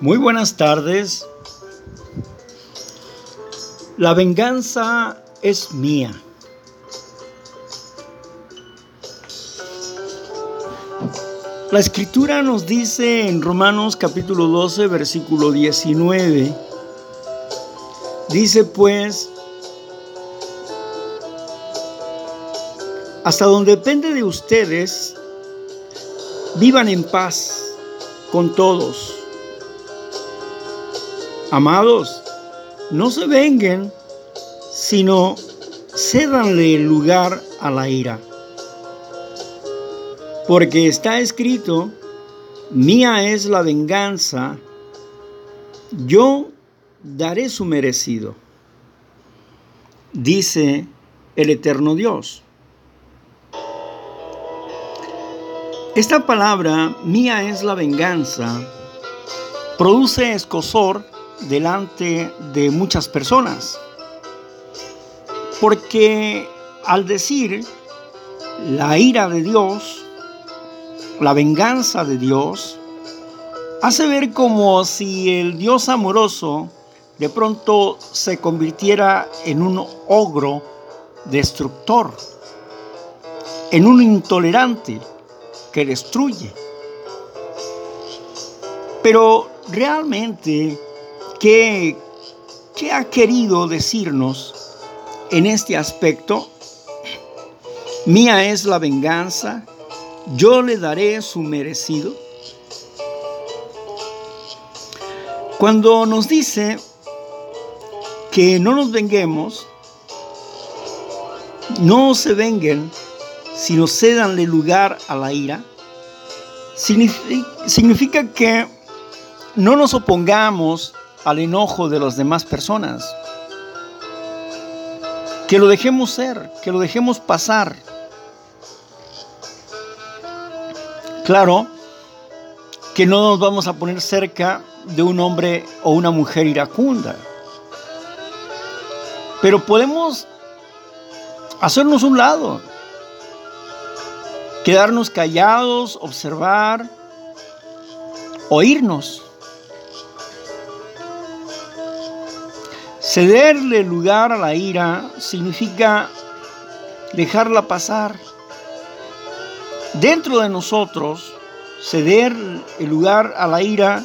Muy buenas tardes. La venganza es mía. La escritura nos dice en Romanos capítulo 12, versículo 19, dice pues, hasta donde depende de ustedes, vivan en paz con todos Amados, no se venguen, sino cédanle lugar a la ira. Porque está escrito, mía es la venganza, yo daré su merecido, dice el eterno Dios. Esta palabra, mía es la venganza, produce escosor delante de muchas personas. Porque al decir la ira de Dios, la venganza de Dios, hace ver como si el Dios amoroso de pronto se convirtiera en un ogro destructor, en un intolerante que destruye. Pero realmente ¿Qué, ha querido decirnos en este aspecto? Mía es la venganza, yo le daré su merecido. Cuando nos dice que no nos venguemos, no se venguen, sino cedanle lugar a la ira, significa que no nos opongamos al enojo de las demás personas. Que lo dejemos ser, que lo dejemos pasar. Claro que no nos vamos a poner cerca de un hombre o una mujer iracunda. Pero podemos hacernos un lado, quedarnos callados, observar, oírnos. Cederle lugar a la ira significa dejarla pasar. Dentro de nosotros, ceder el lugar a la ira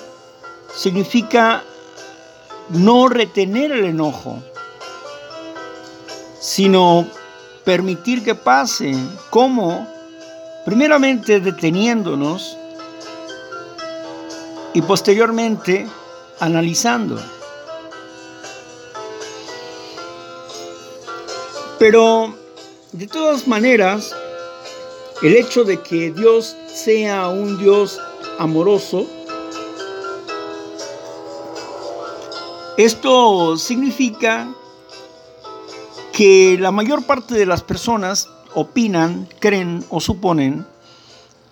significa no retener el enojo, sino permitir que pase. ¿Cómo? Primeramente deteniéndonos y posteriormente analizando. Pero de todas maneras, el hecho de que Dios sea un Dios amoroso, esto significa que la mayor parte de las personas opinan, creen o suponen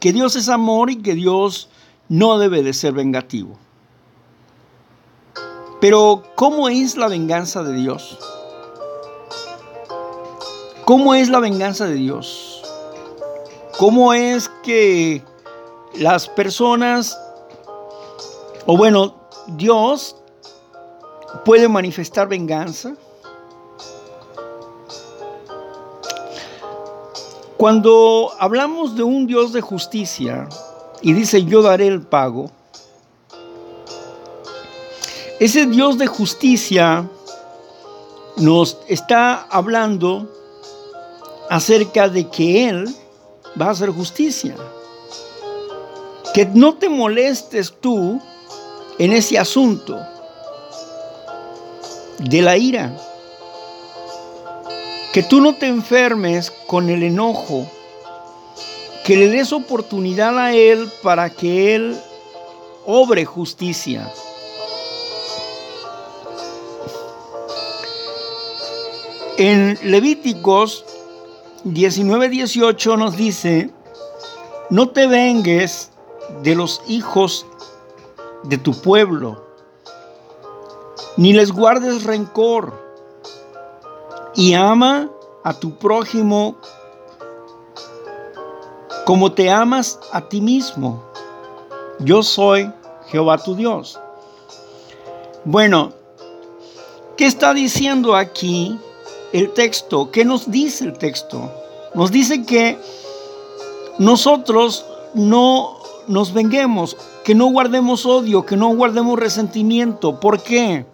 que Dios es amor y que Dios no debe de ser vengativo. Pero, ¿cómo es la venganza de Dios? ¿Cómo es la venganza de Dios? ¿Cómo es que las personas, o bueno, Dios puede manifestar venganza? Cuando hablamos de un Dios de justicia y dice yo daré el pago, ese Dios de justicia nos está hablando acerca de que Él va a hacer justicia. Que no te molestes tú en ese asunto de la ira. Que tú no te enfermes con el enojo. Que le des oportunidad a Él para que Él obre justicia. En Levíticos 19:18 nos dice, no te vengues de los hijos de tu pueblo, ni les guardes rencor, y ama a tu prójimo como te amas a ti mismo. Yo soy Jehová tu Dios. Bueno, ¿qué está diciendo aquí el texto? ¿Qué nos dice el texto? Nos dice que nosotros no nos venguemos, que no guardemos odio, que no guardemos resentimiento. ¿Por qué?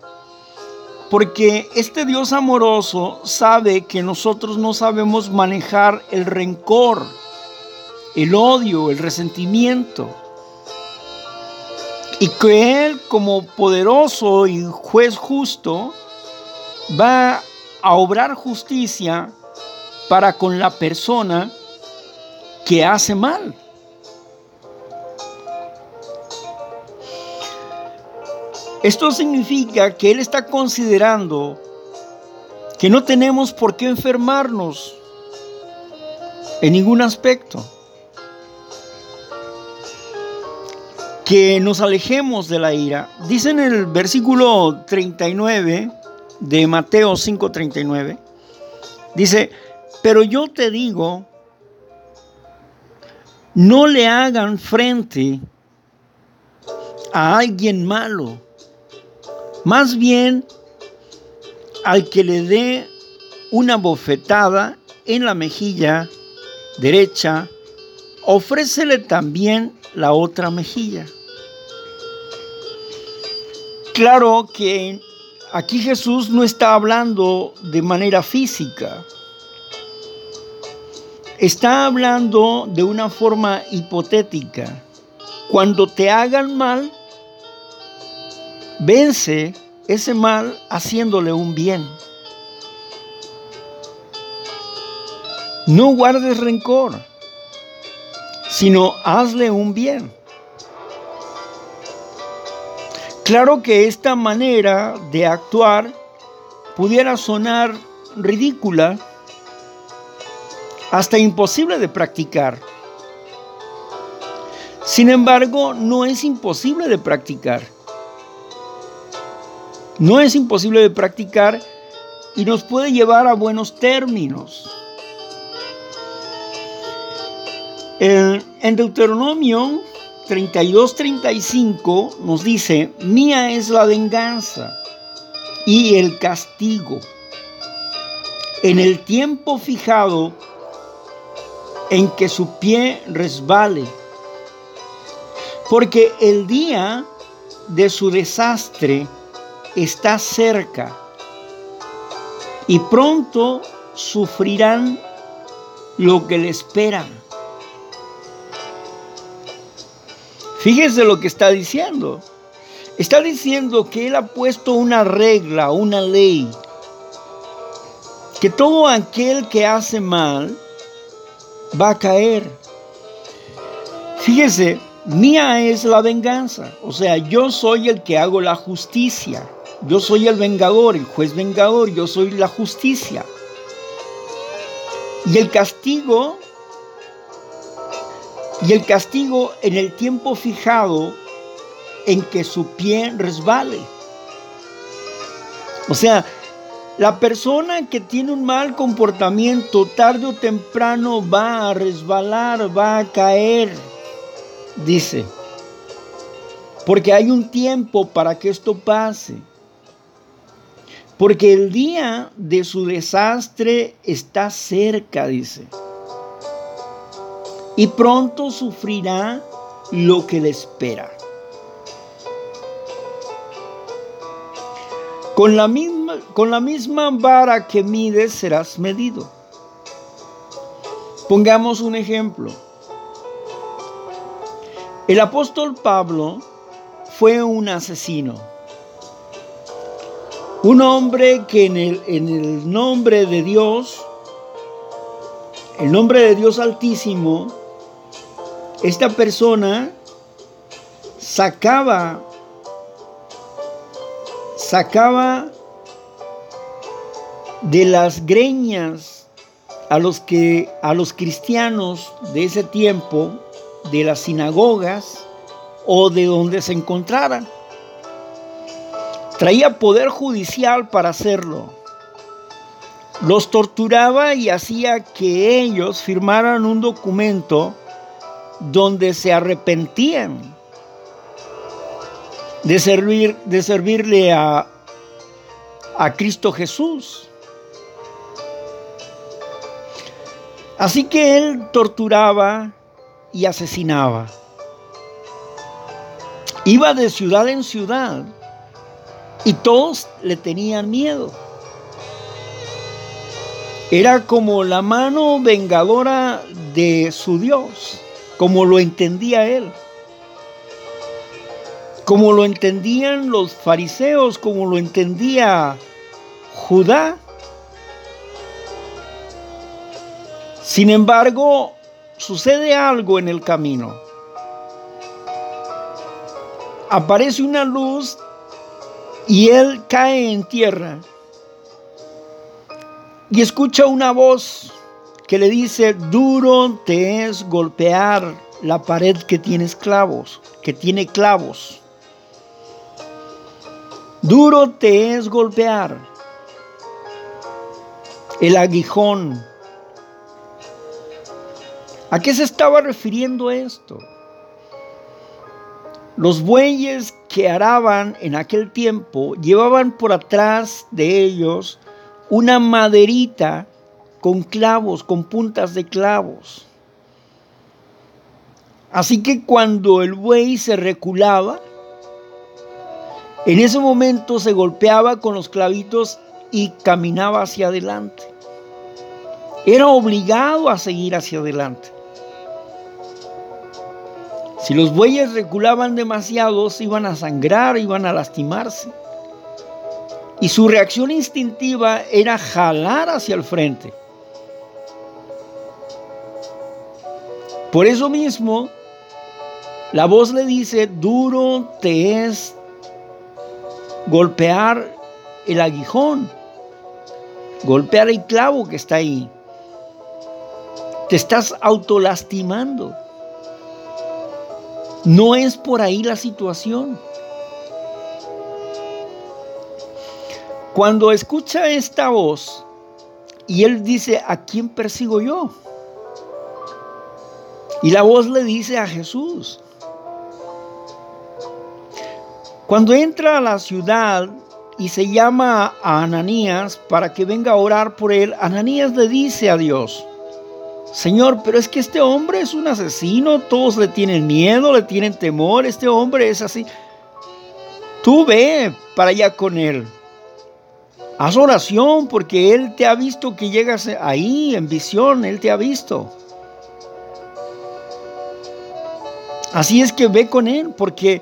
Porque este Dios amoroso sabe que nosotros no sabemos manejar el rencor, el odio, el resentimiento. Y que Él como poderoso y juez justo va a obrar justicia para con la persona que hace mal. Esto significa que Él está considerando que no tenemos por qué enfermarnos en ningún aspecto. Que nos alejemos de la ira. Dice en el versículo 39 de Mateo 5:39, dice, pero yo te digo, no le hagan frente a alguien malo más bien, al que le dé una bofetada en la mejilla derecha, ofrécele también la otra mejilla. Claro que aquí Jesús no está hablando de manera física. Está hablando de una forma hipotética. Cuando te hagan mal, Vence ese mal haciéndole un bien. No guardes rencor, sino hazle un bien. Claro que esta manera de actuar pudiera sonar ridícula, hasta imposible de practicar. Sin embargo, no es imposible de practicar. No es imposible de practicar y nos puede llevar a buenos términos. En, Deuteronomio 32-35 nos dice, mía es la venganza y el castigo en el tiempo fijado en que su pie resbale, porque el día de su desastre está cerca y pronto sufrirán lo que le esperan. Fíjese lo que está diciendo. Está diciendo que Él ha puesto una regla, una ley, que todo aquel que hace mal va a caer. Fíjese, mía es la venganza, o sea, yo soy el que hago la justicia. Yo soy el vengador, el juez vengador, yo soy la justicia. Y el castigo, y el castigo en el tiempo fijado en que su pie resbale. O sea, la persona que tiene un mal comportamiento tarde o temprano va a resbalar, va a caer, dice. Porque hay un tiempo para que esto pase. Porque el día de su desastre está cerca, dice. Y pronto sufrirá lo que le espera. Con la misma, con la misma vara que mides serás medido. Pongamos un ejemplo. El apóstol Pablo fue un asesino un hombre que en el, en el nombre de Dios, el nombre de Dios Altísimo, esta persona sacaba, sacaba de las greñas a los que a los cristianos de ese tiempo de las sinagogas o de donde se encontraran. Traía poder judicial para hacerlo. Los torturaba y hacía que ellos firmaran un documento donde se arrepentían. de, servir, de servirle a, a Cristo Jesús. Así que él torturaba y asesinaba. Iba de ciudad en ciudad y todos le tenían miedo. Era como la mano vengadora de su Dios, como lo entendía él, como lo entendían los fariseos, como lo entendía Judá. Sin embargo, sucede algo en el camino. Aparece una luz y él cae en tierra y escucha una voz que le dice, duro te es golpear la pared que tiene clavos, que tiene clavos. Duro te es golpear el aguijón. ¿A qué se estaba refiriendo esto? Los bueyes que araban en aquel tiempo llevaban por atrás de ellos una maderita con clavos, con puntas de clavos. Así que cuando el buey se reculaba, en ese momento se golpeaba con los clavitos y caminaba hacia adelante. Era obligado a seguir hacia adelante. Si los bueyes reculaban demasiado, se iban a sangrar, iban a lastimarse. Y su reacción instintiva era jalar hacia el frente. Por eso mismo, la voz le dice, duro te es golpear el aguijón, golpear el clavo que está ahí. Te estás autolastimando. No es por ahí la situación. Cuando escucha esta voz y él dice, ¿a quién persigo yo? Y la voz le dice a Jesús. Cuando entra a la ciudad y se llama a Ananías para que venga a orar por él, Ananías le dice a Dios, Señor, pero es que este hombre es un asesino, todos le tienen miedo, le tienen temor, este hombre es así. Tú ve para allá con él. Haz oración porque Él te ha visto que llegas ahí en visión, Él te ha visto. Así es que ve con Él porque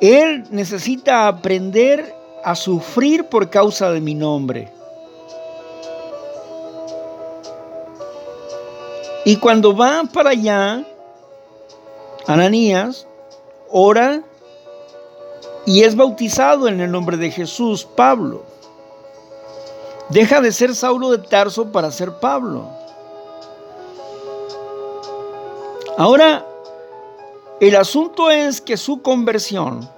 Él necesita aprender a sufrir por causa de mi nombre. Y cuando va para allá, Ananías ora y es bautizado en el nombre de Jesús, Pablo. Deja de ser Saulo de Tarso para ser Pablo. Ahora, el asunto es que su conversión,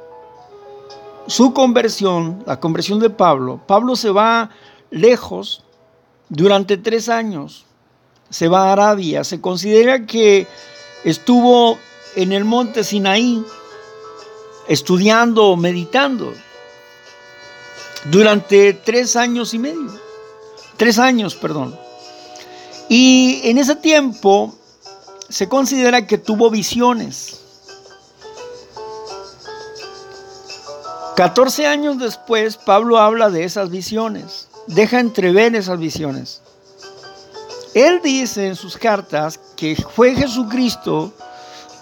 su conversión, la conversión de Pablo, Pablo se va lejos durante tres años se va a Arabia. Se considera que estuvo en el monte Sinaí estudiando, meditando, durante tres años y medio. Tres años, perdón. Y en ese tiempo se considera que tuvo visiones. 14 años después, Pablo habla de esas visiones, deja entrever esas visiones. Él dice en sus cartas que fue Jesucristo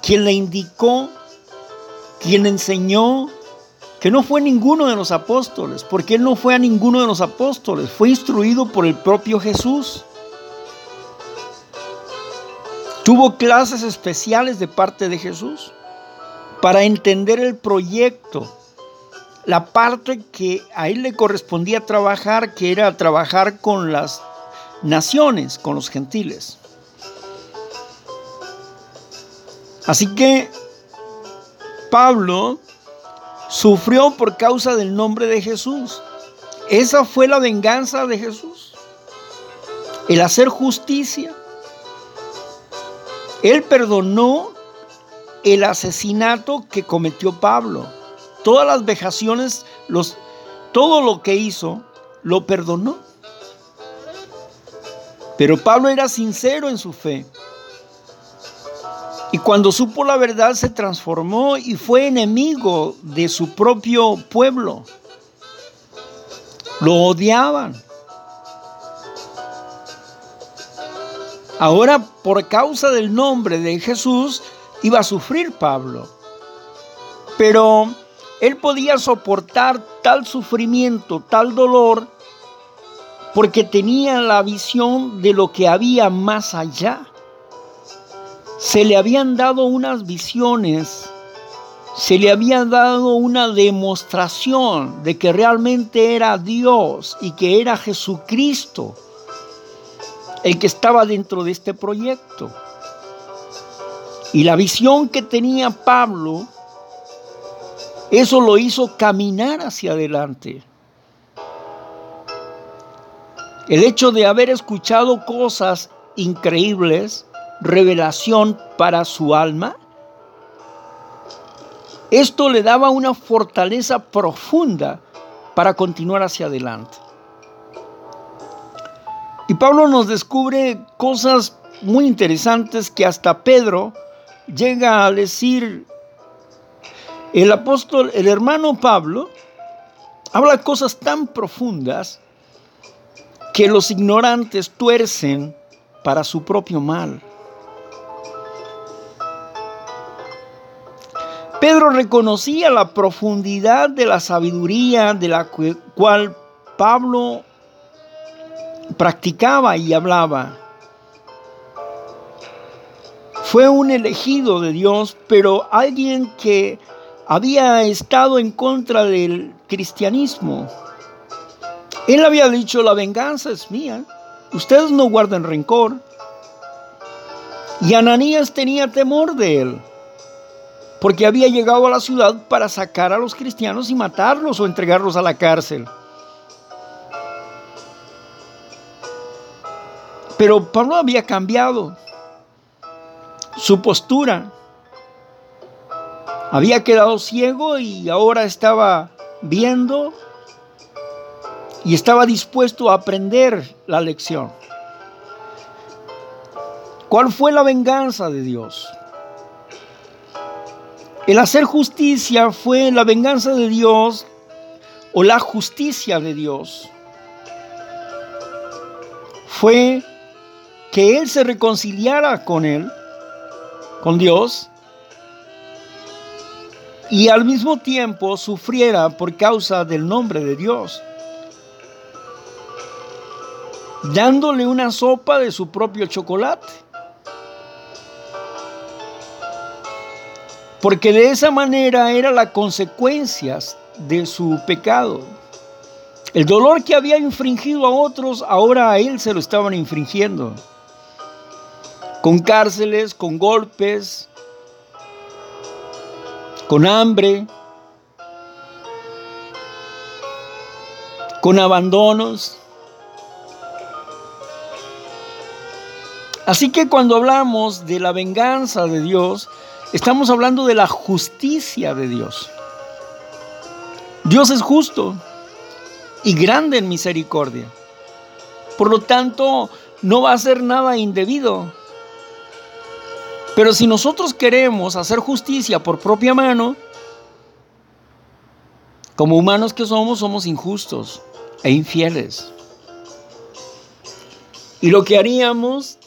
quien le indicó, quien enseñó, que no fue ninguno de los apóstoles, porque él no fue a ninguno de los apóstoles, fue instruido por el propio Jesús. Tuvo clases especiales de parte de Jesús para entender el proyecto, la parte que a él le correspondía trabajar, que era trabajar con las naciones, con los gentiles. Así que Pablo sufrió por causa del nombre de Jesús. Esa fue la venganza de Jesús. El hacer justicia. Él perdonó el asesinato que cometió Pablo. Todas las vejaciones, los, todo lo que hizo, lo perdonó. Pero Pablo era sincero en su fe. Y cuando supo la verdad se transformó y fue enemigo de su propio pueblo. Lo odiaban. Ahora, por causa del nombre de Jesús, iba a sufrir Pablo. Pero él podía soportar tal sufrimiento, tal dolor, porque tenía la visión de lo que había más allá se le habían dado unas visiones, se le había dado una demostración de que realmente era Dios y que era Jesucristo el que estaba dentro de este proyecto. Y la visión que tenía Pablo, eso lo hizo caminar hacia adelante. El hecho de haber escuchado cosas increíbles, revelación para su alma, esto le daba una fortaleza profunda para continuar hacia adelante. Y Pablo nos descubre cosas muy interesantes que hasta Pedro llega a decir, el apóstol, el hermano Pablo, habla cosas tan profundas que los ignorantes tuercen para su propio mal. Pedro reconocía la profundidad de la sabiduría de la cual Pablo practicaba y hablaba. Fue un elegido de Dios, pero alguien que había estado en contra del cristianismo. Él había dicho, la venganza es mía, ustedes no guarden rencor. Y Ananías tenía temor de él porque había llegado a la ciudad para sacar a los cristianos y matarlos o entregarlos a la cárcel. Pero Pablo había cambiado su postura. Había quedado ciego y ahora estaba viendo y estaba dispuesto a aprender la lección. ¿Cuál fue la venganza de Dios? El hacer justicia fue la venganza de Dios o la justicia de Dios. Fue que Él se reconciliara con Él, con Dios, y al mismo tiempo sufriera por causa del nombre de Dios, dándole una sopa de su propio chocolate. porque de esa manera era la consecuencia de su pecado. El dolor que había infringido a otros, ahora a él se lo estaban infringiendo. Con cárceles, con golpes, con hambre, con abandonos. Así que cuando hablamos de la venganza de Dios, Estamos hablando de la justicia de Dios. Dios es justo y grande en misericordia. Por lo tanto, no va a hacer nada indebido. Pero si nosotros queremos hacer justicia por propia mano, como humanos que somos, somos injustos e infieles. Y lo que haríamos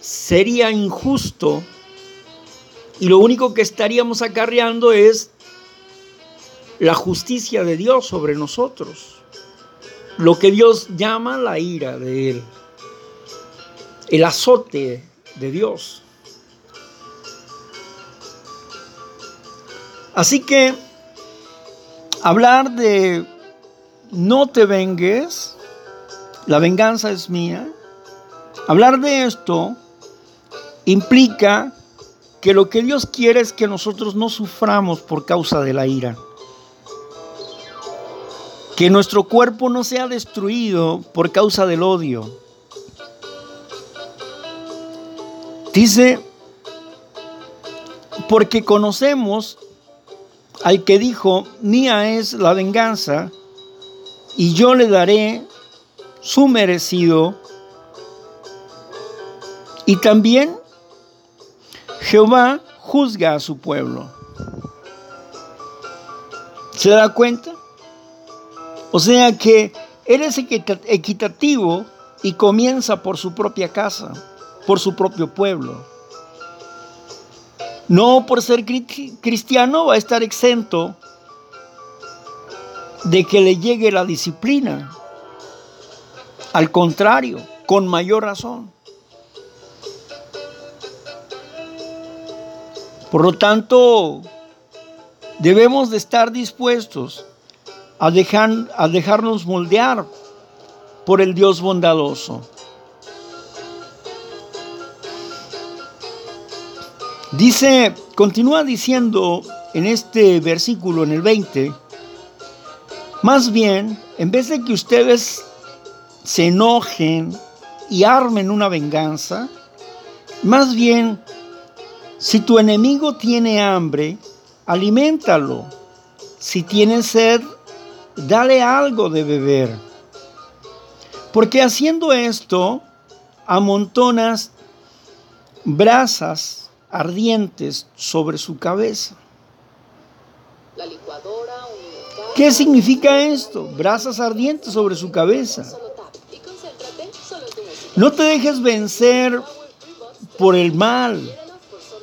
sería injusto y lo único que estaríamos acarreando es la justicia de Dios sobre nosotros. Lo que Dios llama la ira de Él. El azote de Dios. Así que hablar de no te vengues, la venganza es mía, hablar de esto implica que lo que Dios quiere es que nosotros no suframos por causa de la ira. Que nuestro cuerpo no sea destruido por causa del odio. Dice, porque conocemos al que dijo, mía es la venganza, y yo le daré su merecido. Y también Jehová juzga a su pueblo. ¿Se da cuenta? O sea que eres equitativo y comienza por su propia casa, por su propio pueblo. No por ser cristiano va a estar exento de que le llegue la disciplina. Al contrario, con mayor razón. Por lo tanto, debemos de estar dispuestos a, dejar, a dejarnos moldear por el Dios bondadoso. Dice, continúa diciendo en este versículo, en el 20, más bien, en vez de que ustedes se enojen y armen una venganza, más bien, si tu enemigo tiene hambre, aliméntalo. Si tiene sed, dale algo de beber. Porque haciendo esto, amontonas brasas ardientes sobre su cabeza. ¿Qué significa esto? Brasas ardientes sobre su cabeza. No te dejes vencer por el mal,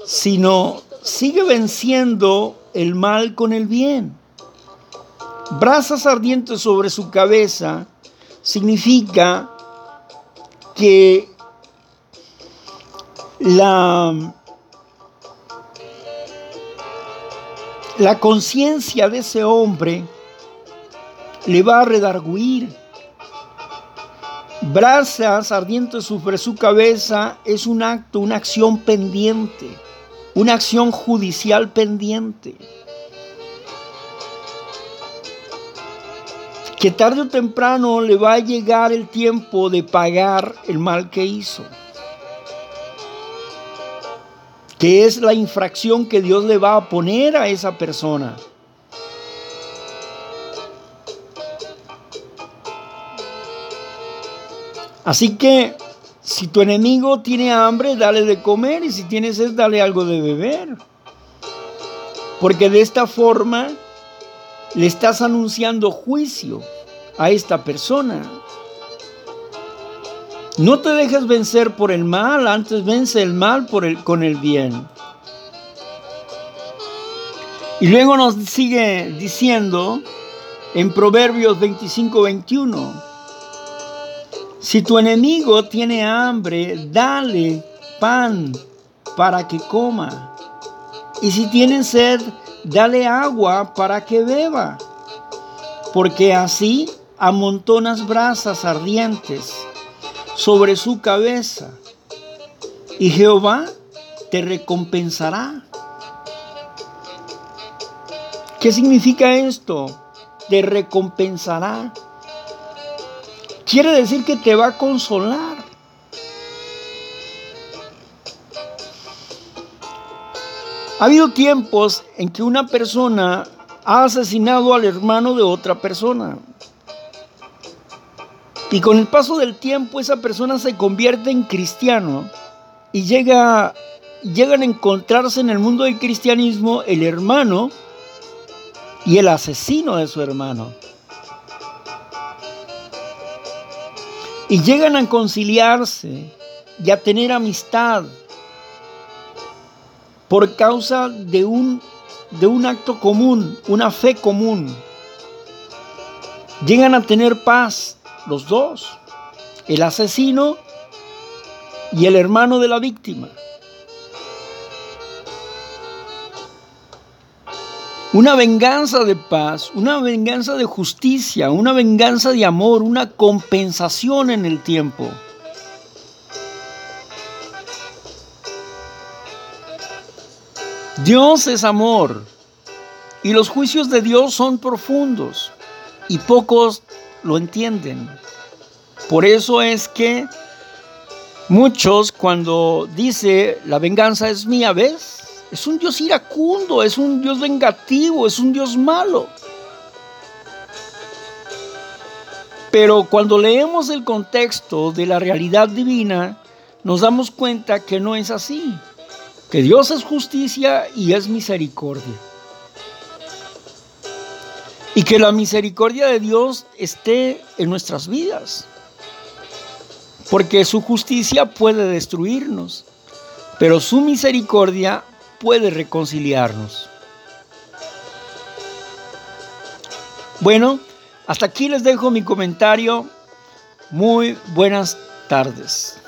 sino sigue venciendo el mal con el bien. Brasas ardientes sobre su cabeza significa que la la conciencia de ese hombre le va a redarguir. Brasas ardientes sobre su cabeza es un acto, una acción pendiente, una acción judicial pendiente. Que tarde o temprano le va a llegar el tiempo de pagar el mal que hizo que es la infracción que Dios le va a poner a esa persona. Así que si tu enemigo tiene hambre, dale de comer y si tienes sed, dale algo de beber. Porque de esta forma le estás anunciando juicio a esta persona. No te dejes vencer por el mal, antes vence el mal por el, con el bien. Y luego nos sigue diciendo en Proverbios 25-21, si tu enemigo tiene hambre, dale pan para que coma. Y si tiene sed, dale agua para que beba. Porque así amontonas brasas ardientes sobre su cabeza y Jehová te recompensará. ¿Qué significa esto? Te recompensará. Quiere decir que te va a consolar. Ha habido tiempos en que una persona ha asesinado al hermano de otra persona. Y con el paso del tiempo esa persona se convierte en cristiano y llega, llegan a encontrarse en el mundo del cristianismo el hermano y el asesino de su hermano. Y llegan a conciliarse y a tener amistad por causa de un, de un acto común, una fe común. Llegan a tener paz los dos, el asesino y el hermano de la víctima. Una venganza de paz, una venganza de justicia, una venganza de amor, una compensación en el tiempo. Dios es amor y los juicios de Dios son profundos y pocos lo entienden. Por eso es que muchos cuando dice la venganza es mía, ¿ves? Es un Dios iracundo, es un Dios vengativo, es un Dios malo. Pero cuando leemos el contexto de la realidad divina, nos damos cuenta que no es así, que Dios es justicia y es misericordia. Y que la misericordia de Dios esté en nuestras vidas. Porque su justicia puede destruirnos, pero su misericordia puede reconciliarnos. Bueno, hasta aquí les dejo mi comentario. Muy buenas tardes.